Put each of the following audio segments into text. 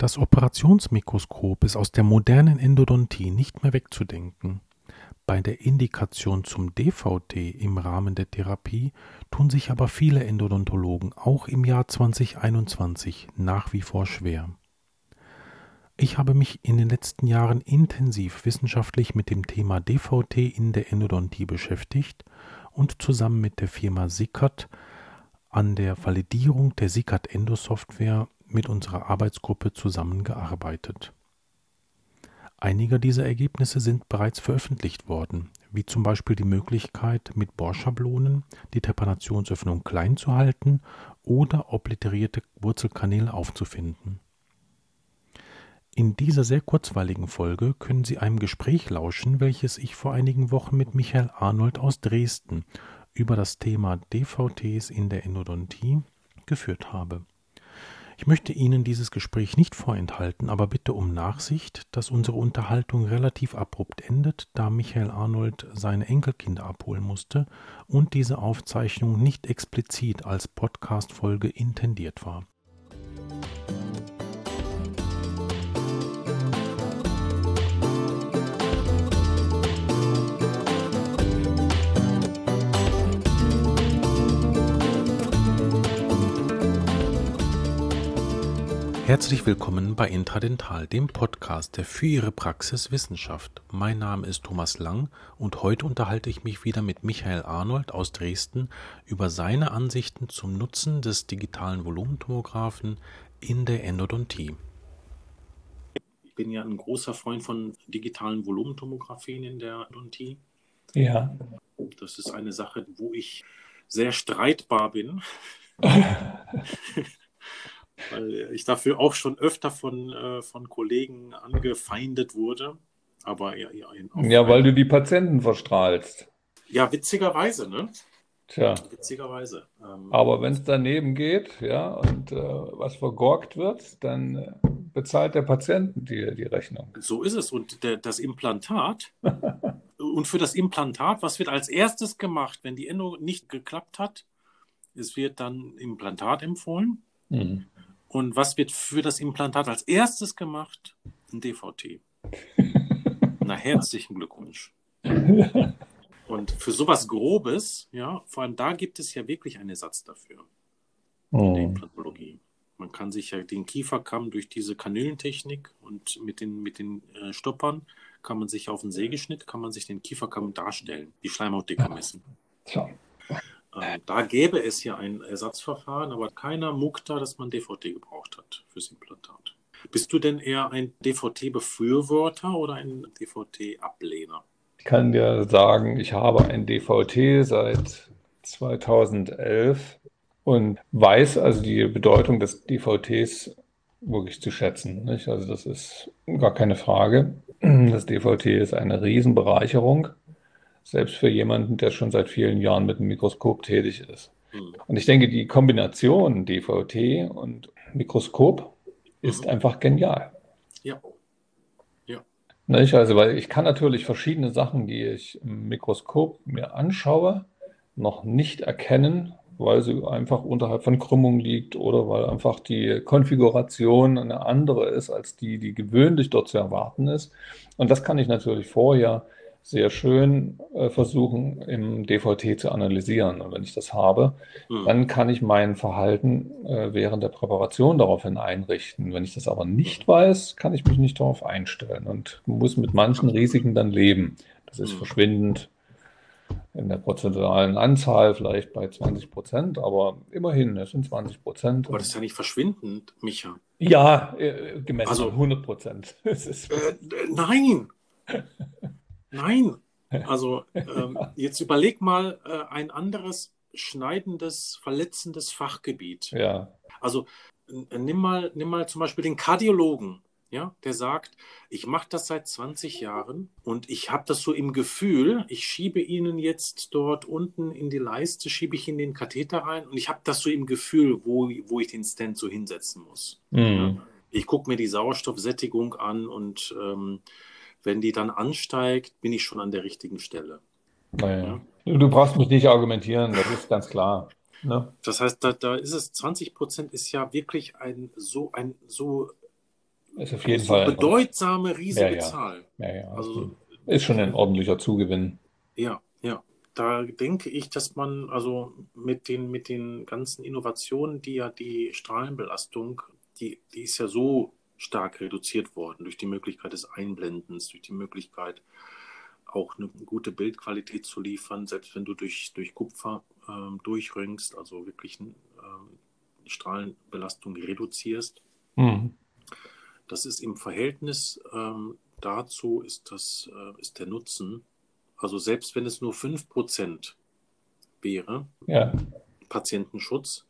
Das Operationsmikroskop ist aus der modernen Endodontie nicht mehr wegzudenken. Bei der Indikation zum DVT im Rahmen der Therapie tun sich aber viele Endodontologen auch im Jahr 2021 nach wie vor schwer. Ich habe mich in den letzten Jahren intensiv wissenschaftlich mit dem Thema DVT in der Endodontie beschäftigt und zusammen mit der Firma Sickert an der Validierung der Sickert Endo Software mit unserer Arbeitsgruppe zusammengearbeitet. Einige dieser Ergebnisse sind bereits veröffentlicht worden, wie zum Beispiel die Möglichkeit, mit Bohrschablonen die Trepanationsöffnung klein zu halten oder obliterierte Wurzelkanäle aufzufinden. In dieser sehr kurzweiligen Folge können Sie einem Gespräch lauschen, welches ich vor einigen Wochen mit Michael Arnold aus Dresden über das Thema DVTs in der Endodontie geführt habe. Ich möchte Ihnen dieses Gespräch nicht vorenthalten, aber bitte um Nachsicht, dass unsere Unterhaltung relativ abrupt endet, da Michael Arnold seine Enkelkinder abholen musste und diese Aufzeichnung nicht explizit als Podcast-Folge intendiert war. Herzlich willkommen bei Intradental, dem Podcast, der für Ihre Praxis Wissenschaft. Mein Name ist Thomas Lang und heute unterhalte ich mich wieder mit Michael Arnold aus Dresden über seine Ansichten zum Nutzen des digitalen Volumentomographen in der Endodontie. Ich bin ja ein großer Freund von digitalen Volumentomographien in der Endodontie. Ja. Das ist eine Sache, wo ich sehr streitbar bin. weil ich dafür auch schon öfter von, äh, von Kollegen angefeindet wurde. Aber ja, ja, ja weil du die Patienten verstrahlst. Ja, witzigerweise, ne? Tja. Witzigerweise. Ähm, Aber wenn es daneben geht, ja, und äh, was vergorgt wird, dann äh, bezahlt der Patient die, die Rechnung. So ist es. Und der, das Implantat, und für das Implantat, was wird als erstes gemacht, wenn die Endo nicht geklappt hat? Es wird dann Implantat empfohlen. Mhm. Und was wird für das Implantat als erstes gemacht? Ein DVT. Na, herzlichen Glückwunsch. Und für sowas Grobes, ja, vor allem da gibt es ja wirklich einen Ersatz dafür. Oh. In der Implantologie. Man kann sich ja den Kieferkamm durch diese Kanülentechnik und mit den, mit den äh, Stoppern kann man sich auf den Sägeschnitt, kann man sich den Kieferkamm darstellen, die Schleimhautdicke messen. Ja. Ähm, da gäbe es ja ein Ersatzverfahren, aber keiner muckt da, dass man DVT gebraucht hat fürs Implantat. Bist du denn eher ein DVT-Befürworter oder ein DVT-Ablehner? Ich kann dir sagen, ich habe ein DVT seit 2011 und weiß also die Bedeutung des DVTs wirklich zu schätzen. Nicht? Also das ist gar keine Frage. Das DVT ist eine Riesenbereicherung selbst für jemanden, der schon seit vielen Jahren mit einem Mikroskop tätig ist. Mhm. Und ich denke, die Kombination DVT und Mikroskop ist mhm. einfach genial. Ja. ja. Nicht? Also, weil ich kann natürlich verschiedene Sachen, die ich im Mikroskop mir anschaue, noch nicht erkennen, weil sie einfach unterhalb von Krümmung liegt oder weil einfach die Konfiguration eine andere ist als die, die gewöhnlich dort zu erwarten ist. Und das kann ich natürlich vorher sehr schön äh, versuchen, im DVT zu analysieren. Und wenn ich das habe, mhm. dann kann ich mein Verhalten äh, während der Präparation daraufhin einrichten. Wenn ich das aber nicht weiß, kann ich mich nicht darauf einstellen und muss mit manchen Risiken dann leben. Das ist mhm. verschwindend in der prozentualen Anzahl vielleicht bei 20 Prozent, aber immerhin, es sind 20 Prozent. Aber das ist ja nicht verschwindend, Micha. Ja, äh, gemessen also, 100 Prozent. äh, nein! Nein. Also ähm, jetzt überleg mal äh, ein anderes schneidendes, verletzendes Fachgebiet. Ja. Also nimm mal, nimm mal zum Beispiel den Kardiologen, ja, der sagt, ich mache das seit 20 Jahren und ich habe das so im Gefühl, ich schiebe Ihnen jetzt dort unten in die Leiste, schiebe ich Ihnen den Katheter rein und ich habe das so im Gefühl, wo, wo ich den Stent so hinsetzen muss. Mhm. Ja. Ich gucke mir die Sauerstoffsättigung an und ähm, wenn die dann ansteigt, bin ich schon an der richtigen Stelle. Naja. Ja? Du brauchst mich nicht argumentieren, das ist ganz klar. Ne? Das heißt, da, da ist es, 20 Prozent ist ja wirklich ein so, ein so ist auf jeden so Fall, bedeutsame, riesige ja, Zahl. ja, ja, Also, ist schon ein ordentlicher Zugewinn. ja, ja. Da denke ich, dass man also mit den, mit den ganzen Innovationen, die ja die Strahlenbelastung, die, die ist ja so stark reduziert worden durch die Möglichkeit des Einblendens, durch die Möglichkeit, auch eine gute Bildqualität zu liefern, selbst wenn du durch, durch Kupfer ähm, durchröngst, also wirklich die Strahlenbelastung reduzierst. Mhm. Das ist im Verhältnis ähm, dazu ist das äh, ist der Nutzen, also selbst wenn es nur 5% wäre, Ja, Patientenschutz,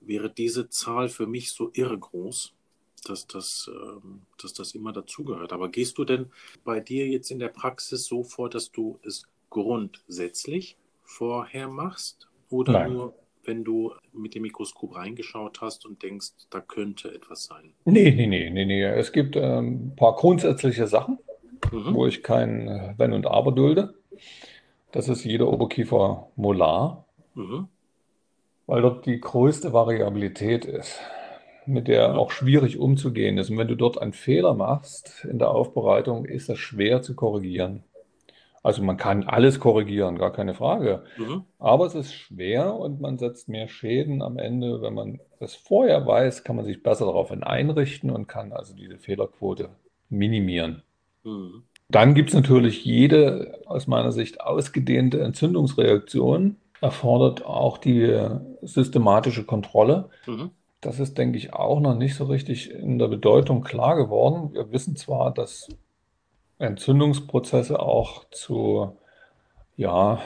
wäre diese Zahl für mich so irre groß, dass das, ähm, dass das immer dazugehört. Aber gehst du denn bei dir jetzt in der Praxis so vor, dass du es grundsätzlich vorher machst oder nein. nur, wenn du mit dem Mikroskop reingeschaut hast und denkst, da könnte etwas sein? Nee, nee, nee, nee, nee. Es gibt ähm, ein paar grundsätzliche Sachen, Mhm. wo ich kein äh, Wenn und Aber dulde. Das ist jeder Oberkiefer molar, Mhm. weil dort die größte Variabilität ist, mit der auch schwierig umzugehen ist. Und wenn du dort einen Fehler machst in der Aufbereitung, ist das schwer zu korrigieren. Also man kann alles korrigieren, gar keine Frage. Mhm. Aber es ist schwer und man setzt mehr Schäden am Ende. Wenn man das vorher weiß, kann man sich besser darauf einrichten und kann also diese Fehlerquote minimieren. Mhm. Dann gibt es natürlich jede, aus meiner Sicht, ausgedehnte Entzündungsreaktion, erfordert auch die systematische Kontrolle. Mhm. Das ist, denke ich, auch noch nicht so richtig in der Bedeutung klar geworden. Wir wissen zwar, dass Entzündungsprozesse auch zu ja,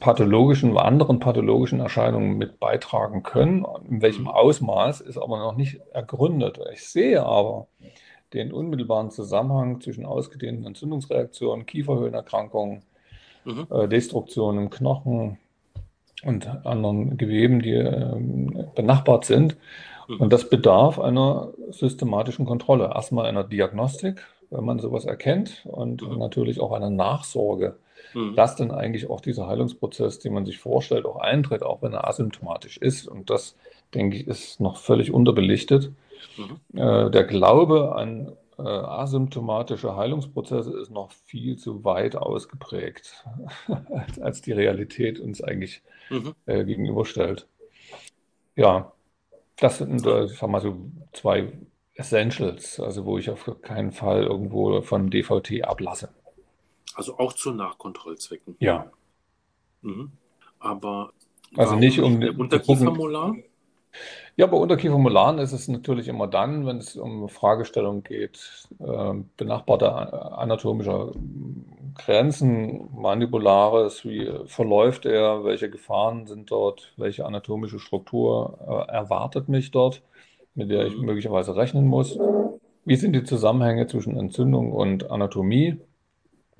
pathologischen, anderen pathologischen Erscheinungen mit beitragen können. In welchem Mhm. Ausmaß ist aber noch nicht ergründet. Ich sehe aber den unmittelbaren Zusammenhang zwischen ausgedehnten Entzündungsreaktionen, Kieferhöhlenerkrankungen, Mhm. äh, Destruktion im Knochen und anderen Geweben, die ähm, benachbart sind. Und Mhm. das bedarf einer systematischen Kontrolle. Erstmal einer Diagnostik, wenn man sowas erkennt, und Mhm. natürlich auch einer Nachsorge, Mhm. dass dann eigentlich auch dieser Heilungsprozess, den man sich vorstellt, auch eintritt, auch wenn er asymptomatisch ist. Und das, denke ich, ist noch völlig unterbelichtet. Mhm. Äh, der Glaube an äh, asymptomatische Heilungsprozesse ist noch viel zu weit ausgeprägt, als, als die Realität uns eigentlich Mhm. äh, gegenüberstellt. Ja, das sind, äh, ich sag mal so, zwei Essentials, also wo ich auf keinen Fall irgendwo von DVT ablasse. Also auch zu Nachkontrollzwecken. Ja, Mhm. Aber also nicht um der. Unterkiefermolar? Ja, bei Unterkiefermolaren ist es natürlich immer dann, wenn es um Fragestellungen geht, äh, benachbarter anatomischer Grenzen, Mandibulares, wie verläuft er, welche Gefahren sind dort, welche anatomische Struktur äh, erwartet mich dort, mit der ich Mhm. möglicherweise rechnen muss. Wie sind die Zusammenhänge zwischen Entzündung und Anatomie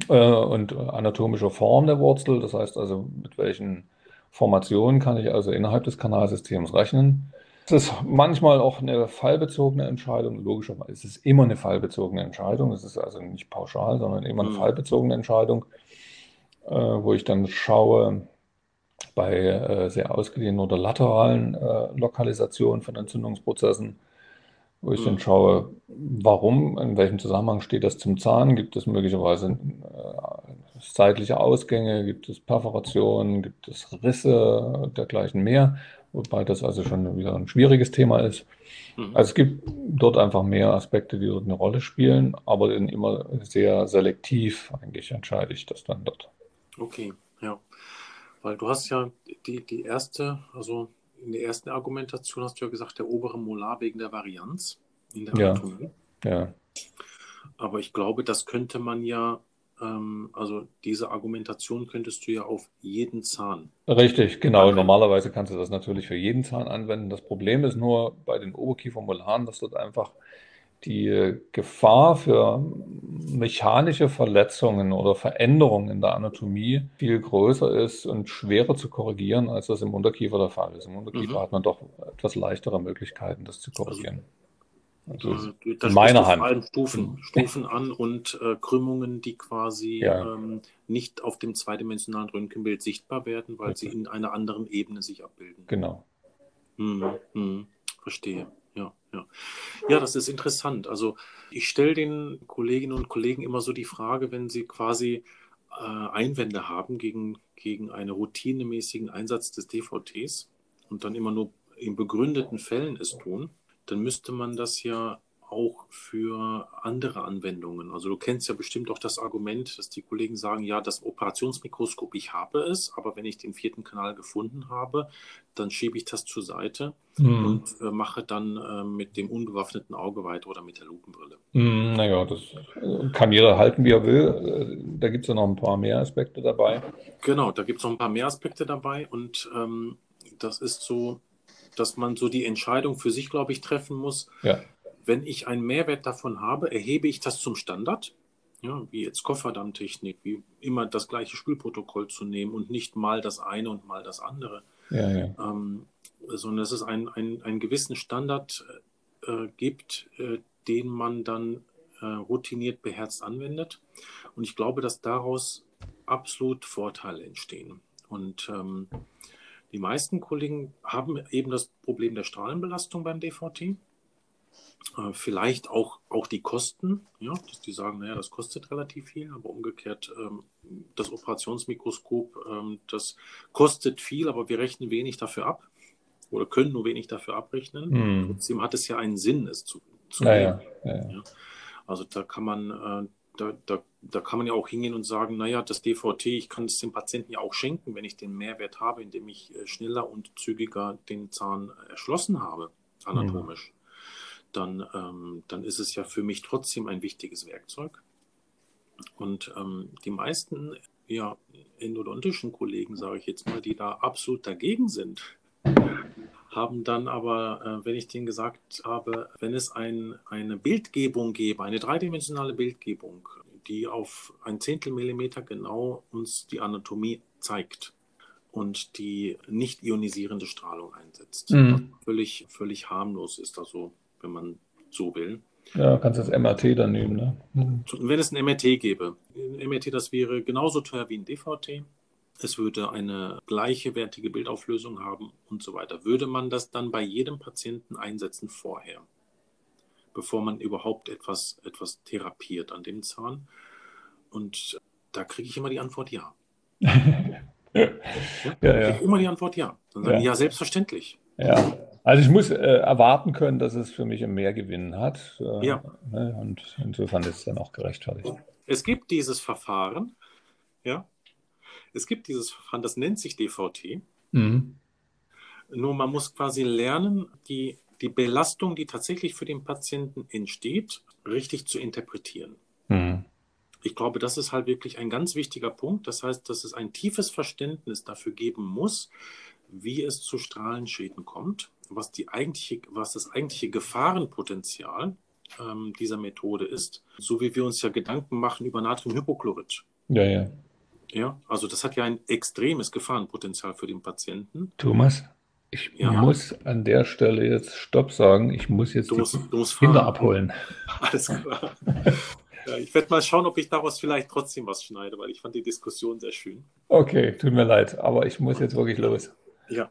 äh, und anatomischer Form der Wurzel? Das heißt also, mit welchen Formationen kann ich also innerhalb des Kanalsystems rechnen? Es ist manchmal auch eine fallbezogene Entscheidung. Logischerweise ist es immer eine fallbezogene Entscheidung. Es ist also nicht pauschal, sondern immer eine Mhm. fallbezogene Entscheidung, äh, wo ich dann schaue bei äh, sehr ausgedehnten oder lateralen äh, Lokalisationen von Entzündungsprozessen, wo ich dann Mhm. schaue, warum, in welchem Zusammenhang steht das zum Zahn? Gibt es möglicherweise äh, seitliche Ausgänge? Gibt es Perforationen? Gibt es Risse und dergleichen mehr? Wobei das also schon wieder ein schwieriges Thema ist. Mhm. Also es gibt dort einfach mehr Aspekte, die dort eine Rolle spielen, aber dann immer sehr selektiv eigentlich entscheide ich das dann dort. Okay, ja. Weil du hast ja die, die erste, also in der ersten Argumentation hast du ja gesagt, der obere Molar wegen der Varianz in der Ja, Anatomie. ja. Aber ich glaube, das könnte man ja, ähm, also diese Argumentation könntest du ja auf jeden Zahn Richtig, genau. anwenden. Normalerweise kannst du das natürlich für jeden Zahn anwenden. Das Problem ist nur bei den Oberkiefermolaren, dass dort einfach die Gefahr für mechanische Verletzungen oder Veränderungen in der Anatomie viel größer ist und schwerer zu korrigieren, als das im Unterkiefer der Fall ist. Im Unterkiefer Mhm. hat man doch etwas leichtere Möglichkeiten, das zu Also korrigieren. Also da in sprichst du meiner vor Hand. allem Stufen, Stufen an und äh, Krümmungen, die quasi Ja, ähm, nicht auf dem zweidimensionalen Röntgenbild sichtbar werden, weil sie richtig. in einer anderen Ebene sich abbilden. Genau. Hm, hm, verstehe. Ja, ja. Ja. ja, das ist interessant. Also ich stelle den Kolleginnen und Kollegen immer so die Frage, wenn sie quasi äh, Einwände haben gegen, gegen einen routinemäßigen Einsatz des DVTs und dann immer nur in begründeten Fällen es tun, dann müsste man das ja auch für andere Anwendungen. Also du kennst ja bestimmt auch das Argument, dass die Kollegen sagen, ja, das Operationsmikroskop, ich habe es, aber wenn ich den vierten Kanal gefunden habe, dann schiebe ich das zur Seite mhm. und äh, mache dann äh, mit dem unbewaffneten Auge weiter oder mit der Lupenbrille. Mhm, naja, das äh, kann jeder halten, wie er will. Äh, da gibt es ja noch ein paar mehr Aspekte dabei. Genau, da gibt es noch ein paar mehr Aspekte dabei und ähm, das ist so, dass man so die Entscheidung für sich, glaube ich, treffen muss. Ja wenn ich einen Mehrwert davon habe, erhebe ich das zum Standard, ja, wie jetzt Kofferdammtechnik, wie immer das gleiche Spülprotokoll zu nehmen und nicht mal das eine und mal das andere. Ja, ja. Ähm, sondern dass es einen, einen, einen gewissen Standard äh, gibt, äh, den man dann äh, routiniert beherzt anwendet. Und ich glaube, dass daraus absolut Vorteile entstehen. Und ähm, die meisten Kollegen haben eben das Problem der Strahlenbelastung beim DVT. Äh, vielleicht auch, auch die Kosten, ja, dass die sagen, naja, das kostet relativ viel, aber umgekehrt ähm, das Operationsmikroskop, ähm, das kostet viel, aber wir rechnen wenig dafür ab oder können nur wenig dafür abrechnen. Hm. Trotzdem hat es ja einen Sinn, es zu, zu ja, ja, ja. Also da kann man, äh, da, da, da kann man ja auch hingehen und sagen, naja, das DVT, ich kann es dem Patienten ja auch schenken, wenn ich den Mehrwert habe, indem ich äh, schneller und zügiger den Zahn erschlossen habe, anatomisch. Hm dann, ähm, dann ist es ja für mich trotzdem ein wichtiges Werkzeug. Und ähm, die meisten ja, endodontischen Kollegen, sage ich jetzt mal, die da absolut dagegen sind, haben dann aber, äh, wenn ich denen gesagt habe, wenn es ein, eine Bildgebung gäbe, eine dreidimensionale Bildgebung, die auf ein Zehntel Millimeter genau uns die Anatomie zeigt und die nicht ionisierende Strahlung einsetzt, mhm. völlig, völlig harmlos ist, also wenn man so will. Ja, kannst das MRT dann nehmen, ne? Wenn es ein MRT gäbe, ein MRT, das wäre genauso teuer wie ein DVT. Es würde eine gleiche wertige Bildauflösung haben und so weiter. Würde man das dann bei jedem Patienten einsetzen vorher, bevor man überhaupt etwas, etwas therapiert an dem Zahn? Und da kriege ich immer die Antwort ja. ja, ja, ja. Immer die Antwort ja. Dann sagen ja. ja, selbstverständlich. Ja. Also ich muss äh, erwarten können, dass es für mich einen Mehrgewinn hat. Äh, ja. Ne, und insofern ist es dann auch gerechtfertigt. Es gibt dieses Verfahren, ja. Es gibt dieses Verfahren, das nennt sich DVT. Mhm. Nur man muss quasi lernen, die, die Belastung, die tatsächlich für den Patienten entsteht, richtig zu interpretieren. Mhm. Ich glaube, das ist halt wirklich ein ganz wichtiger Punkt. Das heißt, dass es ein tiefes Verständnis dafür geben muss, wie es zu Strahlenschäden kommt was, die eigentliche, was das eigentliche Gefahrenpotenzial ähm, dieser Methode ist, so wie wir uns ja Gedanken machen über Natriumhypochlorid. Ja, ja. Ja, also das hat ja ein extremes Gefahrenpotenzial für den Patienten. Thomas, ich ja. muss an der Stelle jetzt Stopp sagen. Ich muss jetzt du musst, du musst Kinder abholen. Alles klar. ja, ich werde mal schauen, ob ich daraus vielleicht trotzdem was schneide, weil ich fand die Diskussion sehr schön. Okay, tut mir leid, aber ich muss jetzt wirklich los. Ja,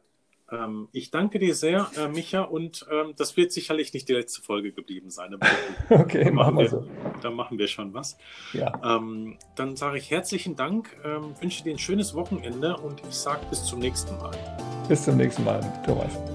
ähm, ich danke dir sehr, äh, Micha, und ähm, das wird sicherlich nicht die letzte Folge geblieben sein. okay, machen wir so. Da machen wir schon was. Ja. Ähm, dann sage ich herzlichen Dank, ähm, wünsche dir ein schönes Wochenende und ich sage bis zum nächsten Mal. Bis zum nächsten Mal, Thomas.